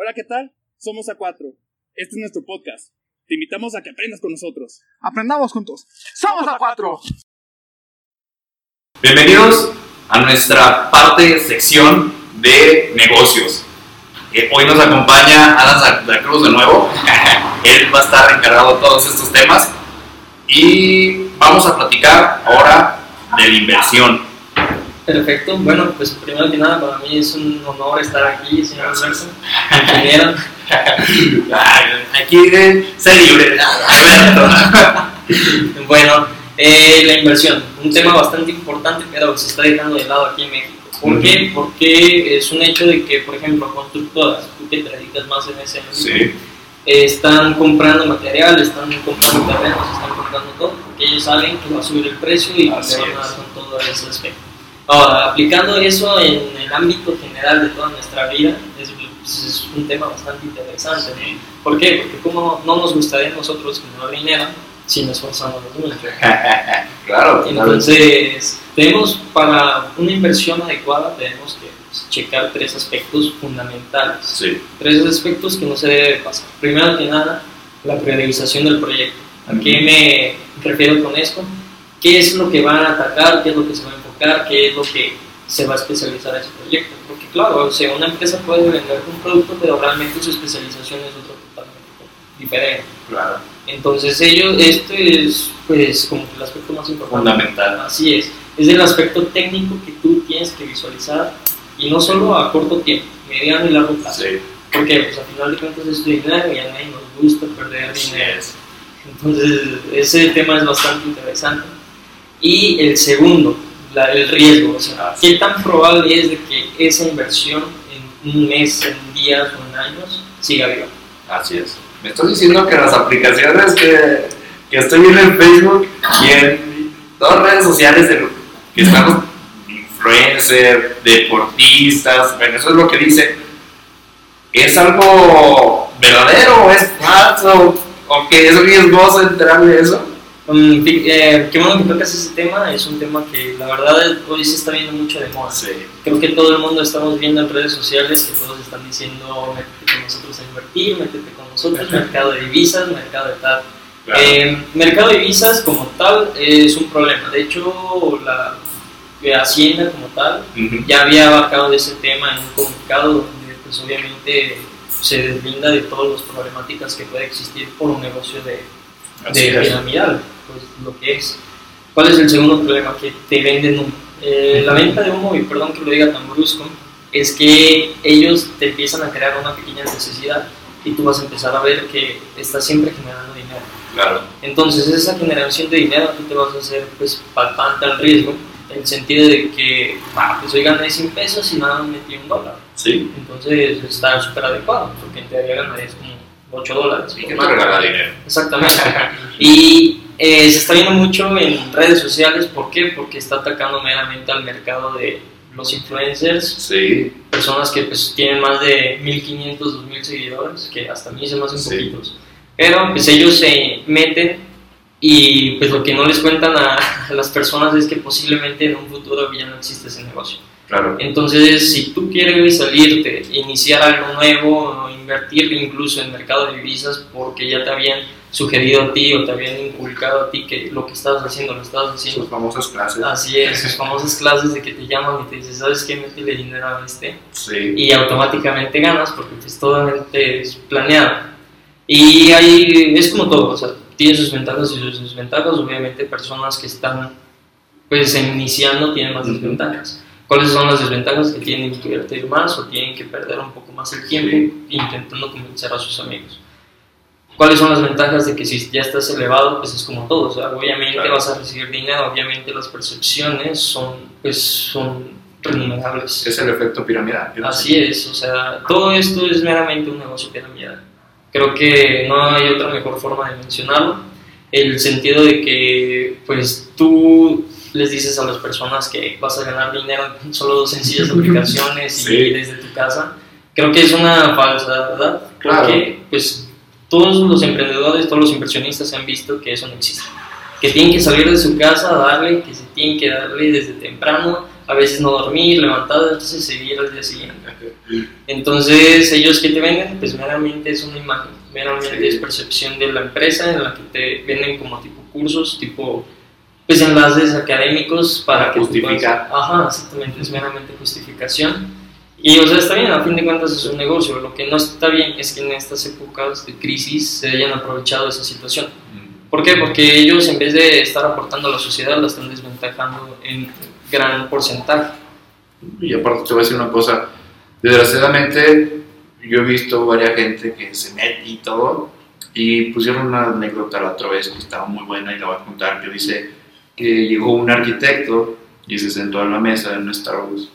Hola, ¿qué tal? Somos A4. Este es nuestro podcast. Te invitamos a que aprendas con nosotros. Aprendamos juntos. ¡Somos a cuatro! Bienvenidos a nuestra parte sección de negocios. Eh, hoy nos acompaña Alan Santa Cruz de nuevo. Él va a estar encargado de todos estos temas. Y vamos a platicar ahora de la inversión. Perfecto. Bueno, pues primero que nada, para mí es un honor estar aquí, señor Alberto. Ingeniero. Aquí ser libre. Alberto. Bueno, eh, la inversión, un tema bastante importante, pero se está dejando de lado aquí en México. ¿Por qué? Porque es un hecho de que, por ejemplo, constructoras, tú que te dedicas más en ese Sí, eh, están comprando material, están comprando terrenos, están comprando todo, porque ellos saben que va a subir el precio y van a con todo ese aspecto. Ahora, aplicando eso en el ámbito general de toda nuestra vida, es, pues, es un tema bastante interesante. ¿Por qué? Porque como no nos gustaría a nosotros generar dinero si nos esforzamos mucho. claro. Entonces, tenemos para una inversión adecuada, tenemos que pues, checar tres aspectos fundamentales Sí, tres aspectos que no se debe pasar. Primero que nada, la priorización del proyecto. ¿A qué me refiero con esto? ¿Qué es lo que van a atacar? ¿Qué es lo que se va a enfocar? ¿Qué es lo que se va a especializar ese proyecto? Porque claro, o sea, una empresa puede vender un producto, pero realmente su especialización es otro totalmente diferente. claro. Entonces ellos, esto es pues como el aspecto más importante. Fundamental. Así es, es el aspecto técnico que tú tienes que visualizar y no solo a corto tiempo, mediano y largo plazo. Sí, Porque pues, al final de cuentas es tu dinero y a nadie nos gusta perder dinero. es. Entonces ese tema es bastante interesante. Y el segundo, la- el riesgo. O sea, ¿qué tan probable es de que esa inversión en un mes, en días o en años siga viva? Así es. Me estás diciendo que las aplicaciones que, que estoy viendo en Facebook y en todas las redes sociales de lo que están los influencers, deportistas, bueno, eso es lo que dice. ¿Es algo verdadero es falso? ¿O que es riesgoso entrar de eso? Um, eh, qué bueno que tocas ese tema, es un tema que la verdad hoy se está viendo mucho de moda. Sí. Creo que todo el mundo estamos viendo en redes sociales que todos están diciendo métete con nosotros a invertir, métete con nosotros, mercado de divisas, mercado de tal. Claro. Eh, mercado de divisas como tal es un problema. De hecho, la Hacienda como tal Ujú. ya había abarcado de ese tema en un comunicado donde pues obviamente se deslinda de todas las problemáticas que puede existir por un negocio de, Así de es. piramidal, pues lo que es. ¿Cuál es el segundo problema? Que te venden humo. Eh, la venta de humo, y perdón que lo diga tan brusco, es que ellos te empiezan a crear una pequeña necesidad y tú vas a empezar a ver que estás siempre generando dinero. Claro. Entonces esa generación de dinero tú te vas a hacer pues palpante al riesgo, en el sentido de que, ah, pues hoy gané 100 pesos y nada más metí un dólar. Sí. Entonces está súper adecuado, porque en teoría ganarías como 8 dólares. ¿Y que te regala dinero? Exactamente. y eh, se está viendo mucho en redes sociales, ¿por qué? Porque está atacando meramente al mercado de los influencers, Sí. personas que pues tienen más de 1500, 2000 seguidores, que hasta a mí se me hacen Sí. poquitos. Pero pues ellos se meten y pues lo que no les cuentan a, a las personas es que posiblemente en un futuro ya no existe ese negocio. Claro. Entonces, si tú quieres salirte, iniciar algo nuevo invertir incluso en mercado de divisas porque ya te habían sugerido a ti o te habían inculcado a ti que lo que estabas haciendo lo estabas haciendo. Sus famosas clases. Así es, sus famosas clases de que te llaman y te dicen, ¿sabes qué? Métele dinero a este Sí. y automáticamente ganas porque pues totalmente es planeado. Y ahí es como todo, o sea, tiene sus ventajas y sus desventajas, obviamente personas que están pues iniciando tienen más desventajas. ¿Cuáles son las desventajas? Que tienen que invertir más o tienen que perder un poco más el tiempo intentando convencer a sus amigos. ¿Cuáles son las ventajas de que si ya estás elevado, pues es como todo? O sea, obviamente Claro. vas a recibir dinero, obviamente las percepciones son, pues, son remunerables. Es el efecto piramidal. Así es, o sea, todo esto es meramente un negocio piramidal. Creo que no hay otra mejor forma de mencionarlo. El sentido de que, pues, tú les dices a las personas que vas a ganar dinero con solo dos sencillas aplicaciones Sí. y desde tu casa. Creo que es una falsa, ¿verdad? Claro. Porque, pues, todos los emprendedores, todos los inversionistas han visto que eso no existe. Que tienen que salir de su casa a darle, que se tienen que darle desde temprano, a veces no dormir, levantarse, seguir al día siguiente. Entonces, ellos que te venden, pues meramente es una imagen, meramente Sí. es percepción de la empresa en la que te venden como tipo cursos, tipo pues enlaces académicos para que Justificar. puedas- Ajá, exactamente, es meramente justificación. Y o sea, está bien, a fin de cuentas es un negocio. Lo que no está bien es que en estas épocas de crisis se hayan aprovechado esa situación. ¿Por qué? Porque ellos en vez de estar aportando a la sociedad la están desventajando en gran porcentaje. Y aparte te voy a decir una cosa, desgraciadamente yo he visto varias gente que se mete y todo, y pusieron una anécdota la otra vez que estaba muy buena y la voy a contar, que dice que llegó un arquitecto y se sentó a la mesa en Starbucks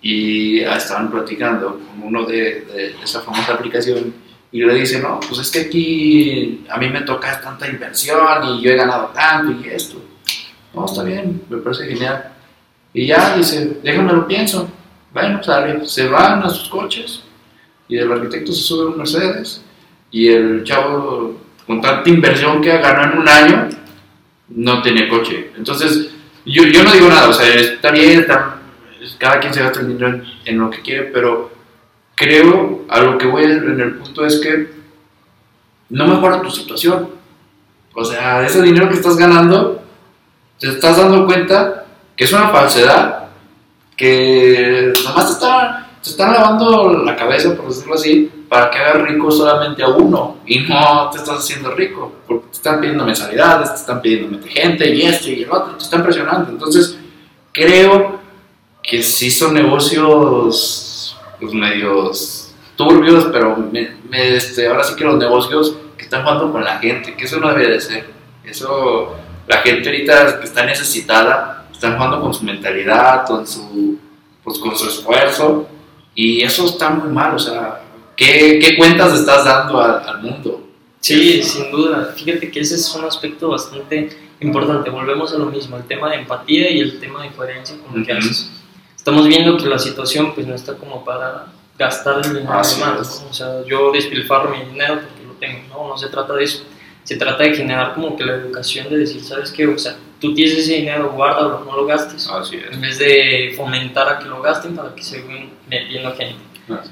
y ah, estaban platicando con uno de, de esa famosa aplicación y le dice, no, pues es que aquí a mí me toca tanta inversión y yo he ganado tanto y esto. No, está bien, me parece genial. Y ya dice, déjame lo pienso. Bueno, sale, se van a sus coches y el arquitecto se sube a un Mercedes y el chavo con tanta inversión que ganó en un año no tenía coche. Entonces, yo, yo no digo nada, o sea, está bien, está- cada quien se gasta el dinero en, lo que quiere, pero creo, a lo que voy en el punto es que no mejora tu situación. O sea, ese dinero que estás ganando, te estás dando cuenta que es una falsedad, que nomás te están, te están lavando la cabeza, por decirlo así, para que hagas rico solamente a uno y no te estás haciendo rico, porque te están pidiendo mensualidades, te están pidiendo gente y esto y el otro, te están presionando. Entonces, creo que sí son negocios pues, medios turbios, pero me- este, ahora sí que los negocios que están jugando con la gente, que eso no debe de ser. Eso, la gente ahorita que está necesitada, están jugando con su mentalidad, con su, pues, con su esfuerzo, y eso está muy mal, o sea, ¿qué, qué cuentas estás dando al, al mundo? Sí, sin duda. Fíjate que ese es un aspecto bastante importante. Volvemos a lo mismo, el tema de empatía y el tema de coherencia con lo que haces. Estamos viendo que la situación pues no está como para gastar el dinero Así de más. ¿no? O sea, yo despilfarro mi dinero porque lo tengo. No, no se trata de eso. Se trata de generar como que la educación de decir, ¿sabes qué? O sea, tú tienes ese dinero, guárdalo, no lo gastes. Así En vez de fomentar a que lo gasten para que se vayan metiendo gente.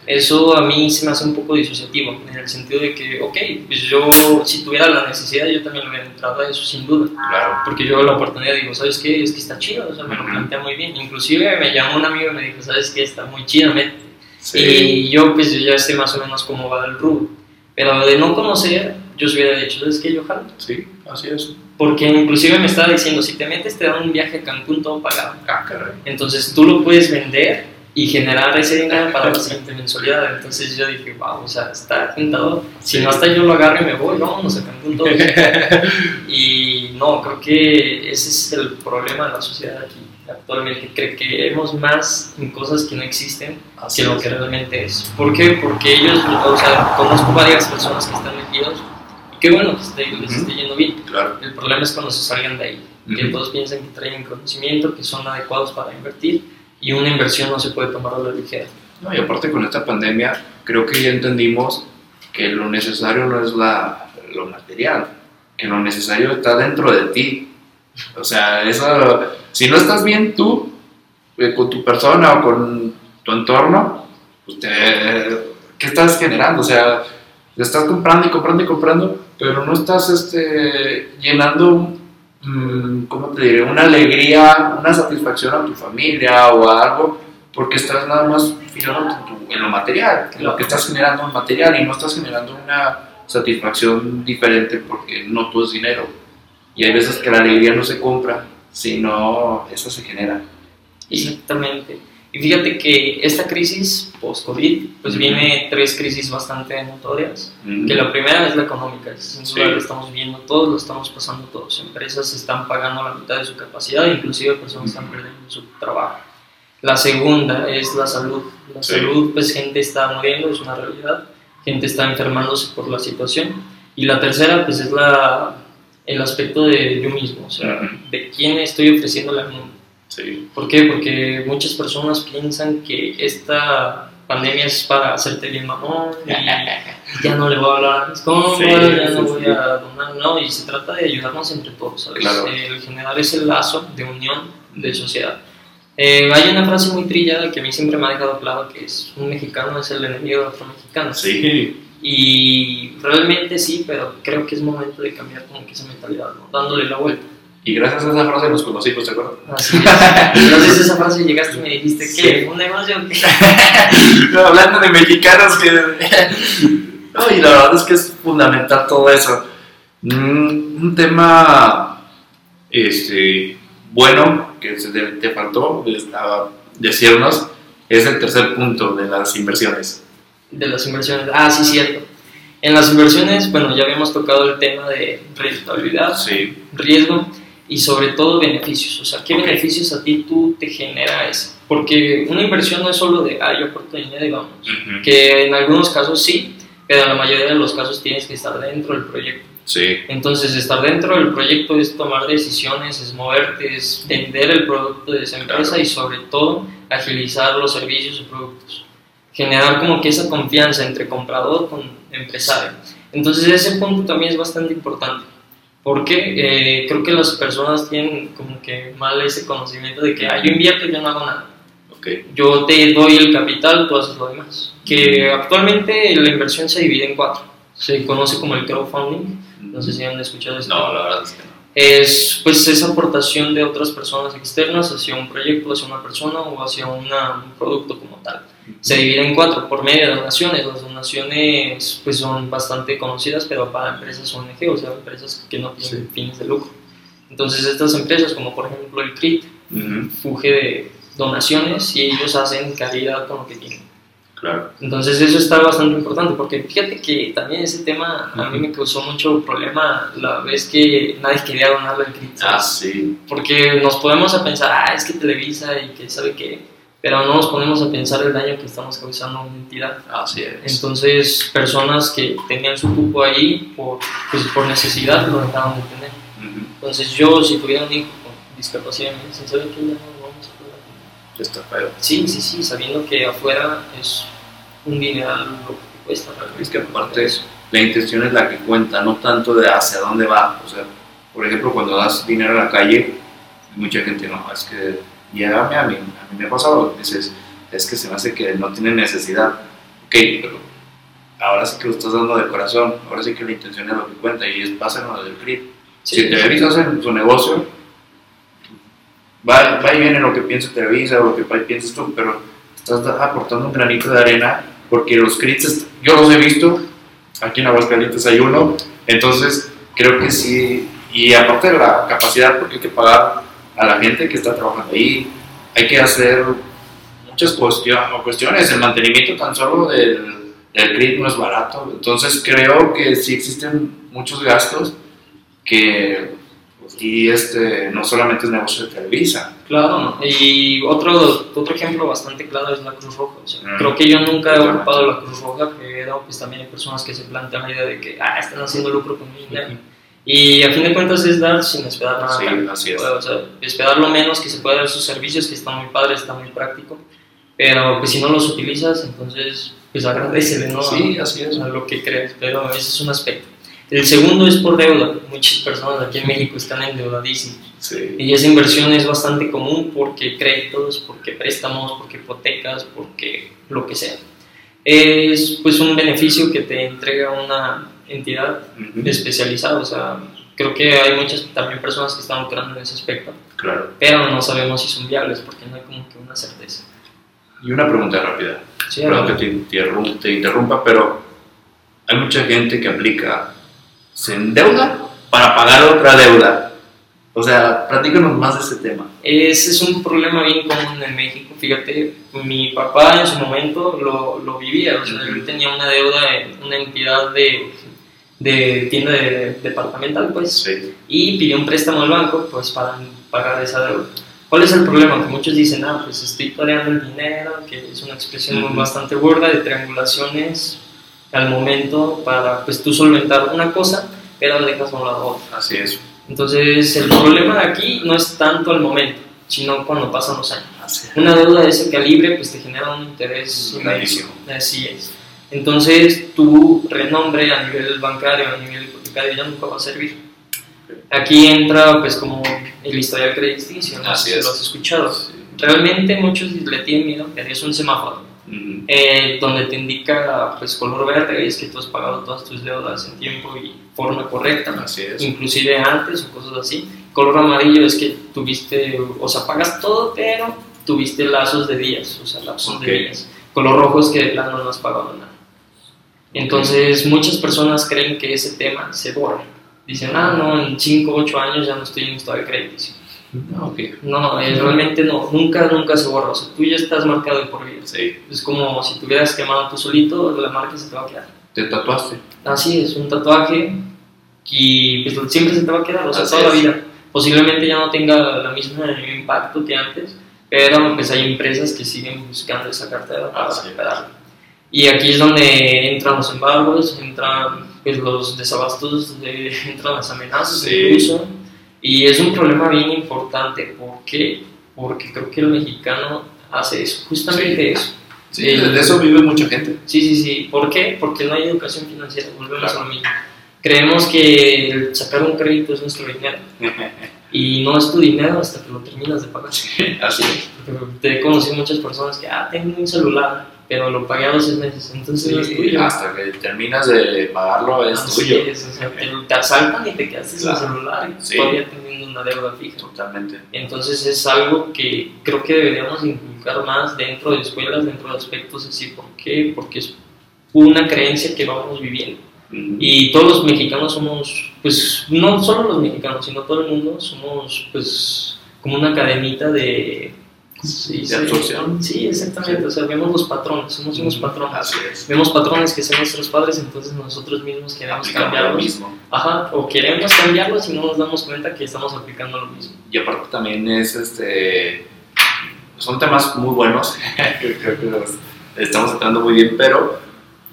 es. Eso a mí se me hace un poco disociativo, en el sentido de que, ok, pues yo si tuviera la necesidad yo también le hubiera entrado a eso sin duda, Claro. porque yo la oportunidad digo, ¿sabes qué? Es que está chido, o sea, me lo plantea muy bien, inclusive me llamó un amigo y me dijo, ¿sabes qué? Está muy chido, métete. Sí. y yo pues yo ya sé más o menos cómo va el rubro, pero de no conocer, yo se hubiera dicho, ¿sabes qué? Yo jalo, Sí, así es. porque inclusive me estaba diciendo, si te metes te dan un viaje a Cancún todo pagado. Ah, caray. Entonces tú lo puedes vender y generar ese dinero para la siguiente mensualidad. Entonces yo dije, wow, o sea, está tentado. Si no hasta yo lo agarro y me voy, vámonos a Cancún todos. y no, creo que ese es el problema de la sociedad aquí actualmente. Que creemos más en cosas que no existen Así que lo que realmente es. ¿Por qué? Porque ellos, o sea, conozco varias personas que están qué bueno que esté- les esté yendo bien. Claro. El problema es cuando se salgan de ahí, que Ujú. todos piensan que traen conocimiento, que son adecuados para invertir y una inversión no se puede tomar a la ligera. No, y aparte con esta pandemia, creo que ya entendimos que lo necesario no es la, lo material, que lo necesario está dentro de ti. O sea, eso, si no estás bien tú, eh, con tu persona o con tu entorno, pues te- ¿qué estás generando? O sea, te estás comprando y comprando y comprando, pero no estás este, llenando, mm, ¿cómo te diré? Una alegría, una satisfacción a tu familia o a algo porque estás nada más fijando en, en lo material, en lo que estás generando en material y no estás generando una satisfacción diferente porque no todo es dinero. Y hay veces que la alegría no se compra, sino esa se genera. Exactamente. Y fíjate que esta crisis post-COVID, pues Ujú. viene tres crisis bastante notorias. mm, Que la primera es la económica, sin duda Sí. lo estamos viendo todos, lo estamos pasando todos. Empresas están pagando la mitad de su capacidad, inclusive personas están perdiendo su trabajo. La segunda es la salud. La Sí. salud, pues gente está muriendo, es una realidad. Gente está enfermándose por la situación. Y la tercera, pues es la, el aspecto de yo mismo, o sea, Ujú. de quién estoy ofreciéndole al mundo. Sí, ¿Por qué? Porque muchas personas piensan que esta pandemia es para hacerte bien mamón y ya no le voy a hablar a mis compas, Sí, ya no sí, voy a donar, no, y se trata de ayudarnos entre todos, ¿sabes? Claro. El generar ese lazo de unión de sociedad. Eh, hay una frase muy trillada que a mí siempre me ha dejado claro que es un mexicano es el enemigo de otro mexicano. Sí. Y realmente sí, pero creo que es momento de cambiar como que esa mentalidad, ¿no? dándole la vuelta. Y gracias a esa frase nos conocimos, ¿te acuerdas? Así es. Entonces esa frase llegaste y me dijiste, Sí. ¿qué? ¿Un negocio? No, hablando de mexicanos que... No, y la verdad es que es fundamental todo eso. Mm, Un tema este, bueno que se te, faltó decirnos es el tercer punto de las inversiones. De las inversiones. Ah, sí, cierto. En las inversiones, bueno, ya habíamos tocado el tema de rentabilidad, Sí. riesgo y sobre todo beneficios. O sea, ¿qué beneficios a ti tú te genera eso? Porque una inversión no es solo de, ah, yo aporto dinero y vamos. Que en algunos casos sí, pero en la mayoría de los casos tienes que estar dentro del proyecto. Sí. Entonces, estar dentro del proyecto es tomar decisiones, es moverte, es vender el producto de esa empresa Claro. y sobre todo agilizar los servicios o productos. Generar como que esa confianza entre comprador con empresario. Entonces, ese punto también es bastante importante. Porque eh, creo que las personas tienen como que mal ese conocimiento de que, ah, yo invierto y yo no hago nada. Ok. Yo te doy el capital, tú haces lo demás. Que actualmente la inversión se divide en cuatro. Se conoce como el crowdfunding. No sé si han escuchado esto. No, la verdad es que no. Es pues esa aportación de otras personas externas hacia un proyecto, hacia una persona o hacia una- un producto como tal. Se divide en cuatro por medio de donaciones. Las donaciones pues son bastante conocidas, pero para empresas ONG, o sea, empresas que no tienen Sí. fines de lucro. Entonces estas empresas como por ejemplo el CRIT, Ujú, fuge de donaciones y ellos hacen caridad con lo que tienen. Claro. Entonces eso está bastante importante porque fíjate que también ese tema a mí me causó mucho problema la vez que nadie quería donarle al CRIT, Ah, sí. Porque nos podemos a pensar, ah, es que Televisa y que sabe qué, pero no nos ponemos a pensar el daño que estamos causando a una entidad. Así es. Entonces personas que tenían su cupo ahí por, pues, por necesidad lo dejaron de tener. Ujú. Entonces yo si tuviera un hijo con discapacidad ¿sabe qué? Ya no vamos a poder Está feo. Sí, sí, sí, sabiendo que afuera es un dineral lo que te cuesta. realmente. Es que aparte eso, la intención es la que cuenta, no tanto de hacia dónde va. O sea, por ejemplo, cuando das dinero a la calle, mucha gente no, es que ya a mí, a mí, me ha pasado, dices, es que se me hace que no tiene necesidad. Ok, pero ahora sí que lo estás dando de corazón, ahora sí que la intención es lo que cuenta y es pásalo del CRIP. Sí, Si Televisa hace su negocio, va, va y viene lo que piensa Televisa o lo que piensas tú, pero estás aportando un granito de arena porque los crits, yo los he visto, aquí en Aguascalientes hay uno, entonces creo que sí, y aparte de la capacidad, porque hay que pagar a la gente que está trabajando ahí, hay que hacer muchas cuestio- cuestiones, el mantenimiento tan solo del, del CRIT no es barato, entonces creo que sí existen muchos gastos que y este no solamente es negocio de Televisa Claro, y otro, otro ejemplo bastante claro es la Cruz Roja. o sea, Mm. Creo que yo nunca he ocupado la Cruz Roja, pero pues también hay personas que se plantean la idea de que ah, están haciendo lucro con mi dinero. Y a fin de cuentas es dar sin esperar nada. Sí, así es. O sea, esperar lo menos que se pueda dar sus servicios, que está muy padre, está muy práctico. Pero pues si no los utilizas, entonces pues agradecele, ¿no? Sí, así es. a lo que crees, pero ese es un aspecto. El segundo es por deuda. Muchas personas aquí en México están endeudadísimas. sí Y esa inversión es bastante común porque créditos, porque préstamos, porque hipotecas, porque lo que sea. Es pues un beneficio que te entrega una entidad Ujú. especializada. O sea, creo que hay muchas también personas que están lucrando en ese aspecto, claro pero no sabemos si son viables porque no hay como que una certeza. y una pregunta rápida Sí, perdón que te, interrum- te interrumpa pero hay mucha gente que aplica se endeuda para pagar otra deuda o sea platícanos más de ese tema Ese es un problema bien común en México. Fíjate, mi papá en su momento lo, lo vivía. O sea, él tenía una deuda en una entidad de, de tienda de, departamental, pues, sí y pidió un préstamo al banco, pues, para pagar esa deuda. ¿Cuál es el problema? Que muchos dicen, ah, pues estoy toreando el dinero, que es una expresión Ujú. bastante burda de triangulaciones al momento para, pues, tú solventar una cosa, pero dejas a un lado otra. así es Entonces, el problema de aquí no es tanto el momento, sino cuando pasan los años. así es Una deuda de ese calibre pues te genera un interés Grandísimo. Así es. Entonces, tu renombre a nivel bancario, a nivel hipotecario ya nunca va a servir. Aquí entra pues como el historial crediticio, no Así es. lo has escuchado. realmente muchos le tienen miedo, pero es un semáforo. Eh, donde te indica pues color verde es que tú has pagado todas tus deudas en tiempo y forma correcta, Así es. inclusive antes o cosas así. Color amarillo es que tuviste, o sea, pagas todo, pero tuviste lazos de días, o sea, lapsos de días. Color rojo es que de plano no has pagado nada. Entonces, muchas personas creen que ese tema se borra. Dicen, ah, no, en 5 o 8 años ya no estoy en estado de crédito. Ah, ok. No, eh, realmente no, nunca, nunca se borra. O sea, tú ya estás marcado de por vida. Sí. Es como si te hubieras quemado tú solito, la marca se te va a quedar. ¿Te tatuaste? Así es, un tatuaje y pues siempre se te va a quedar, o sea, Así toda la es. vida. Posiblemente ya no tenga la misma impacto que antes, pero pues hay empresas que siguen buscando esa cartera para recuperarla. Y aquí es donde entran los embargos, entran pues, los desabastos, de- entran las amenazas Sí. incluso. Y es un problema bien importante. ¿Por qué? Porque creo que el mexicano hace eso, justamente Sí. eso. Sí, El- de eso vive mucha gente. Sí, sí, sí. ¿Por qué? Porque no hay educación financiera. Volvemos Claro. a lo mismo. Creemos que el sacar un crédito es nuestro dinero. Y no es tu dinero hasta que lo terminas de pagar. Así es. Porque Te he conocido muchas personas que, ah, tengo un celular, pero lo pagué a los seis meses. Entonces no es Sí, tuyo. hasta que terminas de pagarlo es Así tuyo. es, o sea, te, te asaltan y te Claro. sin celular y Sí. todavía teniendo una deuda fija. Totalmente. Entonces es algo que creo que deberíamos inculcar más dentro de escuelas, dentro de aspectos así. ¿Por qué? Porque es una creencia que vamos viviendo. Y todos los mexicanos somos, pues no solo los mexicanos, sino todo el mundo somos pues como una cadenita de... absorción. Sí, exactamente. O sea, vemos los patrones, somos unos patrones. Así es. Vemos patrones que son nuestros padres, entonces nosotros mismos queremos Aplicando lo cambiarlos. mismo. Ajá, o queremos cambiarlos y no nos damos cuenta que estamos aplicando lo mismo. Y aparte también es este. Son temas muy buenos. Creo que los estamos tratando muy bien, pero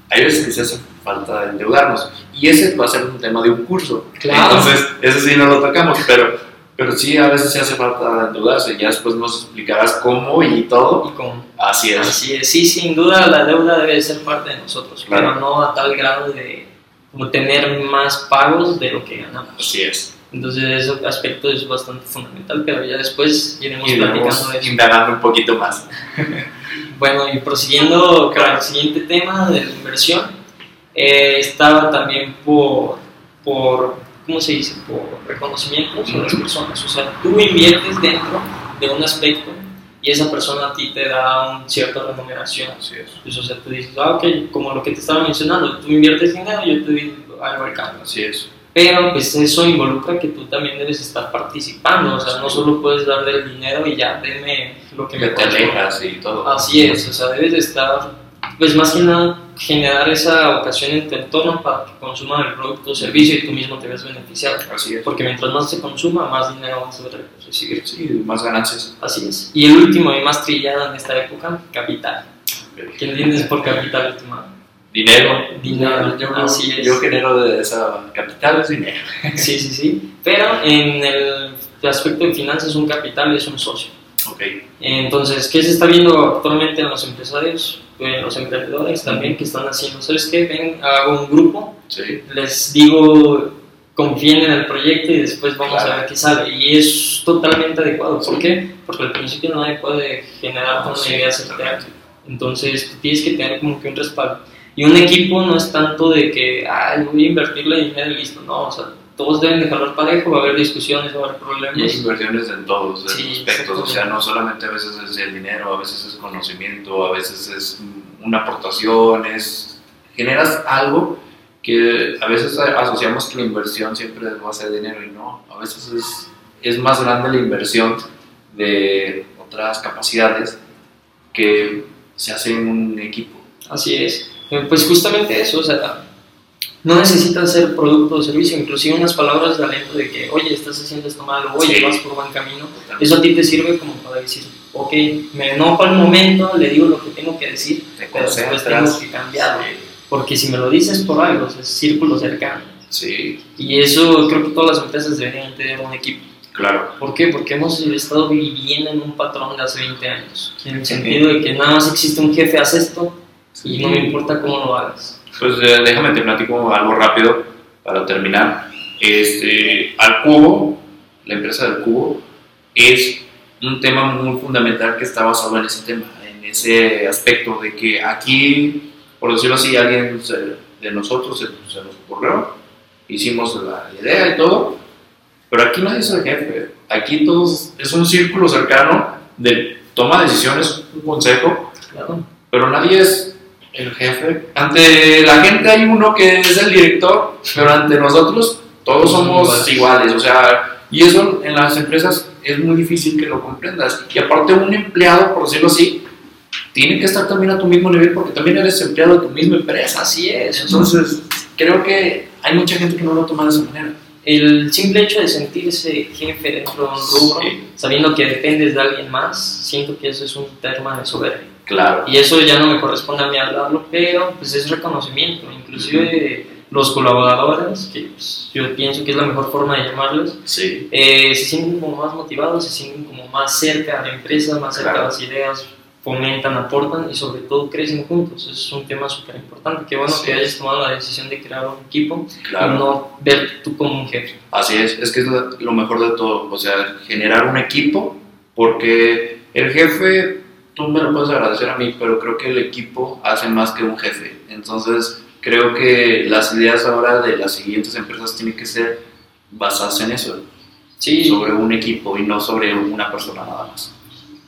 hay veces que se hace falta endeudarnos. Y ese va a ser un tema de un curso. Claro. Entonces, ese sí no lo tocamos, pero, pero sí a veces se hace falta endeudarse. Ya después nos explicarás cómo y todo. Y con Así es. Así es, sí, sin duda la deuda debe ser parte de nosotros, Claro. pero no a tal grado de como tener más pagos de lo que ganamos. Así es. Entonces ese aspecto es bastante fundamental, pero ya después iremos Y platicando eso. indagando un poquito más. Bueno, y prosiguiendo con el siguiente tema de la inversión, eh, estaba también por, por, ¿cómo se dice? Por reconocimientos de las personas. O sea, tú inviertes dentro de un aspecto y esa persona a ti te da una cierta remuneración. Así es. Pues, o sea, tú dices, ah, ok, como lo que te estaba mencionando, tú inviertes dinero, yo te doy algo al cambio. Así es. Pero pues eso involucra que tú también debes estar participando, o sea, no solo puedes dar del dinero y ya, deme lo que Que me te alejas y todo. Así es, o sea, debes de estar, pues más que nada, generar esa ocasión en tu entorno para que consuman el producto o servicio y tú mismo te veas beneficiado. Así es. Porque mientras más se consuma, más dinero vas a recibir. Sí, más ganancias. Así es. Y el último y más trillado en esta época, capital. ¿Qué entiendes por capital, estimado? Dinero. Dinero, Yo, así es. yo genero de esa capital es dinero. Sí, sí, sí. Pero en el aspecto de finanzas, un capital es un socio. Ok. Entonces, ¿qué se está viendo actualmente en los empresarios, en los emprendedores también que están haciendo? ¿Sabes qué? Ven, hago un grupo, Sí. les digo, confíen en el proyecto y después vamos Claro. a ver qué sale. Y es totalmente adecuado. ¿Por qué? Porque al principio nadie puede generar una Sí, idea. Entonces, tienes que tener como que un respaldo. Y un equipo no es tanto de que, ay, voy a invertirle dinero y listo. No, o sea, todos deben de jalar parejo, va a haber discusiones, va a haber Y hay problemas. inversiones en todos los Sí, aspectos, o sea, no solamente a veces es el dinero, a veces es conocimiento, a veces es una aportación, es generas algo que a veces asociamos que la inversión siempre va a ser dinero y no, a veces es, es más grande la inversión de otras capacidades que se hace en un equipo. Así es. Pues justamente eso, o sea, no necesitas ser producto o servicio, inclusive unas palabras de aliento de que, oye, estás haciendo esto mal, o oye, Sí. vas por buen camino. Eso a ti te sirve como para decir, ok, me enojo al momento, le digo lo que tengo que decir, Te pero después tengo que cambiarlo. Porque si me lo dices por algo, es círculo cercano. Sí, Y eso creo que todas las empresas deberían tener un equipo. claro. ¿Por qué? Porque hemos estado viviendo en un patrón de hace 20 años. En el sentido de que nada más existe un jefe, haz esto y no me importa cómo lo hagas. Pues eh, déjame te platico algo rápido para terminar. Este, al cubo, la empresa del cubo, es un tema muy fundamental que está basado en ese tema, en ese aspecto de que aquí, por decirlo así, alguien se- de nosotros se, se nos ocurrió, hicimos la idea y todo, pero aquí nadie es el jefe, aquí todos es un círculo cercano de toma decisiones, un consejo, Claro. pero nadie es el jefe. Ante la gente hay uno que es el director, pero ante nosotros todos somos Iguales. iguales, o sea, y eso en las empresas es muy difícil que lo comprendas. Y aparte un empleado, por decirlo así, tiene que estar también a tu mismo nivel porque también eres empleado de tu misma empresa. Así es. Entonces, creo que hay mucha gente que no lo toma de esa manera. El simple hecho de sentirse jefe dentro de un rubro, Sí. sabiendo que dependes de alguien más, siento que eso es un tema de soberbia. Claro. Y eso ya no me corresponde a mí hablarlo, pero pues es reconocimiento. Inclusive los colaboradores, que pues, yo pienso que es la mejor forma de llamarlos, Sí. eh, se sienten como más motivados, se sienten como más cerca a la empresa, más cerca Claro. a las ideas, fomentan, aportan y sobre todo crecen juntos. Eso es un tema súper importante. Qué bueno Sí. que hayas tomado la decisión de crear un equipo Claro. y no ver tú como un jefe. Así es, es que es lo mejor de todo, o sea, generar un equipo, porque el jefe, tú me lo puedes agradecer a mí, pero creo que el equipo hace más que un jefe. Entonces, creo que las ideas ahora de las siguientes empresas tienen que ser basadas en eso, Sí, sobre un equipo y no sobre una persona nada más.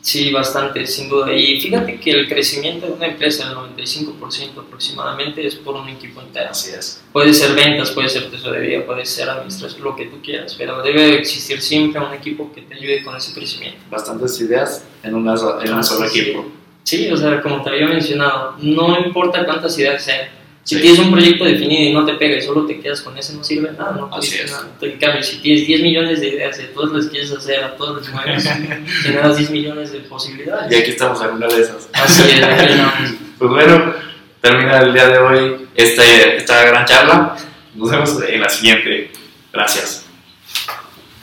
Sí, bastante, sin duda. Y fíjate que el crecimiento de una empresa, el 95% aproximadamente, es por un equipo entero. Así es. Puede ser ventas, puede ser tesorería, puede ser administración, lo que tú quieras, pero debe existir siempre un equipo que te ayude con ese crecimiento. Bastantes ideas en, una, en un solo equipo. Sí, o sea, como te había mencionado, no importa cuántas ideas sean. Si Sí. tienes un proyecto definido y no te pega y solo te quedas con ese, no sirve nada, no Así es. nada. En cambio, si tienes 10 millones de ideas y todas las quieres hacer, a todas las mueves, generas 10 millones de posibilidades. Y aquí estamos en una de esas. Así es. Pues bueno, termina el día de hoy este, esta gran charla. Nos vemos en la siguiente. Gracias.